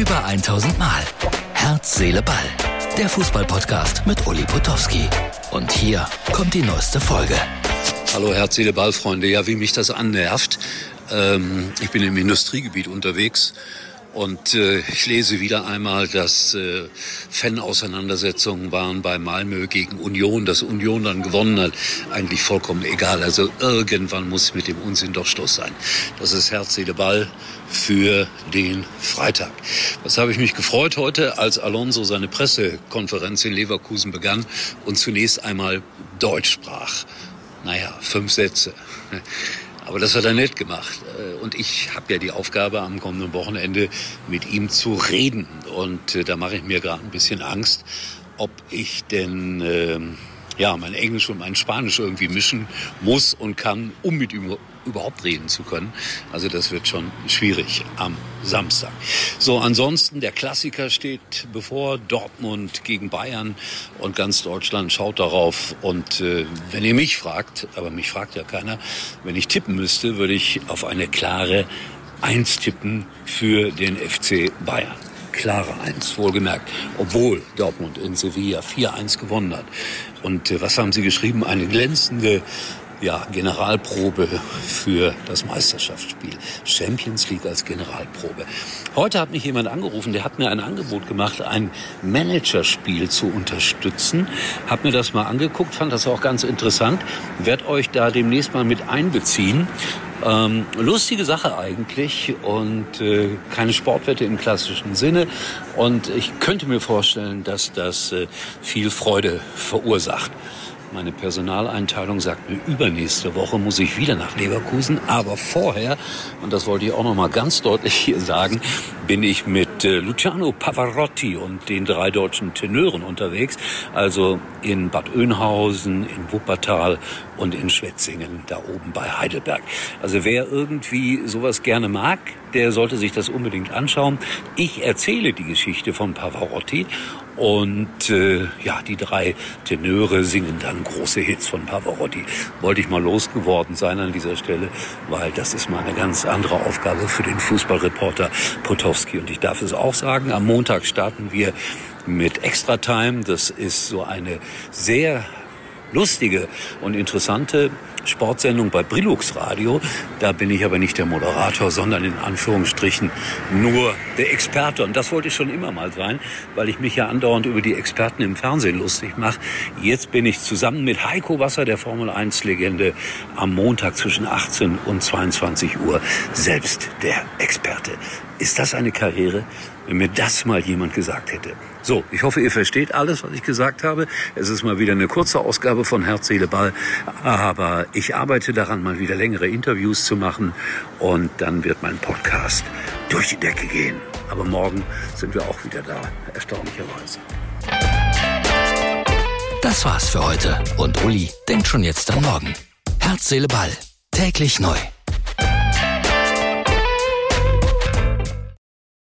Über 1000 Mal. Herz, Seele, Ball. Der Fußballpodcast mit Uli Potowski. Und hier kommt die neueste Folge. Hallo Herz, Seele, Ball, Freunde. Ja, wie mich das annervt. Ähm, ich bin im Industriegebiet unterwegs und äh, ich lese wieder einmal, dass äh, Fan-Auseinandersetzungen waren bei Malmö gegen Union, dass Union dann gewonnen hat. Eigentlich vollkommen egal. Also irgendwann muss mit dem Unsinn doch Schluss sein. Das ist Herz, Seele, Ball für den Freitag. Was habe ich mich gefreut heute, als Alonso seine Pressekonferenz in Leverkusen begann und zunächst einmal Deutsch sprach. Naja, fünf Sätze. Aber das hat er nett gemacht. Äh, und ich habe ja die Aufgabe, am kommenden Wochenende mit ihm zu reden. Und äh, da mache ich mir gerade ein bisschen Angst, ob ich denn äh, ja, mein Englisch und mein Spanisch irgendwie mischen muss und kann, um mit ihm überhaupt reden zu können. Also das wird schon schwierig am Samstag. So, ansonsten der Klassiker steht bevor Dortmund gegen Bayern und ganz Deutschland schaut darauf. Und äh, wenn ihr mich fragt, aber mich fragt ja keiner, wenn ich tippen müsste, würde ich auf eine klare Eins tippen für den FC Bayern klare Eins, wohlgemerkt, obwohl Dortmund in Sevilla 4-1 gewonnen hat. Und äh, was haben Sie geschrieben? Eine glänzende ja, Generalprobe für das Meisterschaftsspiel. Champions League als Generalprobe. Heute hat mich jemand angerufen, der hat mir ein Angebot gemacht, ein Managerspiel zu unterstützen. Hab mir das mal angeguckt, fand das auch ganz interessant. Werd euch da demnächst mal mit einbeziehen. Ähm, lustige Sache eigentlich und äh, keine Sportwette im klassischen Sinne. Und ich könnte mir vorstellen, dass das äh, viel Freude verursacht. Meine Personaleinteilung sagt mir, übernächste Woche muss ich wieder nach Leverkusen. Aber vorher, und das wollte ich auch noch mal ganz deutlich hier sagen, bin ich mit äh, Luciano Pavarotti und den drei deutschen Tenören unterwegs. Also in Bad Oeynhausen, in Wuppertal und in Schwetzingen, da oben bei Heidelberg. Also wer irgendwie sowas gerne mag, der sollte sich das unbedingt anschauen. Ich erzähle die Geschichte von Pavarotti und äh, ja, die drei Tenöre singen dann große Hits von Pavarotti. Wollte ich mal losgeworden sein an dieser Stelle, weil das ist mal eine ganz andere Aufgabe für den Fußballreporter Potowski. Und ich darf es auch sagen, am Montag starten wir mit Extra Time. Das ist so eine sehr lustige und interessante Sportsendung bei Brilux Radio. Da bin ich aber nicht der Moderator, sondern in Anführungsstrichen nur der Experte. Und das wollte ich schon immer mal sein, weil ich mich ja andauernd über die Experten im Fernsehen lustig mache. Jetzt bin ich zusammen mit Heiko Wasser, der Formel 1 Legende, am Montag zwischen 18 und 22 Uhr selbst der Experte. Ist das eine Karriere? Wenn mir das mal jemand gesagt hätte. So, ich hoffe, ihr versteht alles, was ich gesagt habe. Es ist mal wieder eine kurze Ausgabe von Herz, Seele, Ball. Aber ich arbeite daran, mal wieder längere Interviews zu machen. Und dann wird mein Podcast durch die Decke gehen. Aber morgen sind wir auch wieder da, erstaunlicherweise. Das war's für heute. Und Uli denkt schon jetzt an morgen. Herz, Seele, Ball. Täglich neu.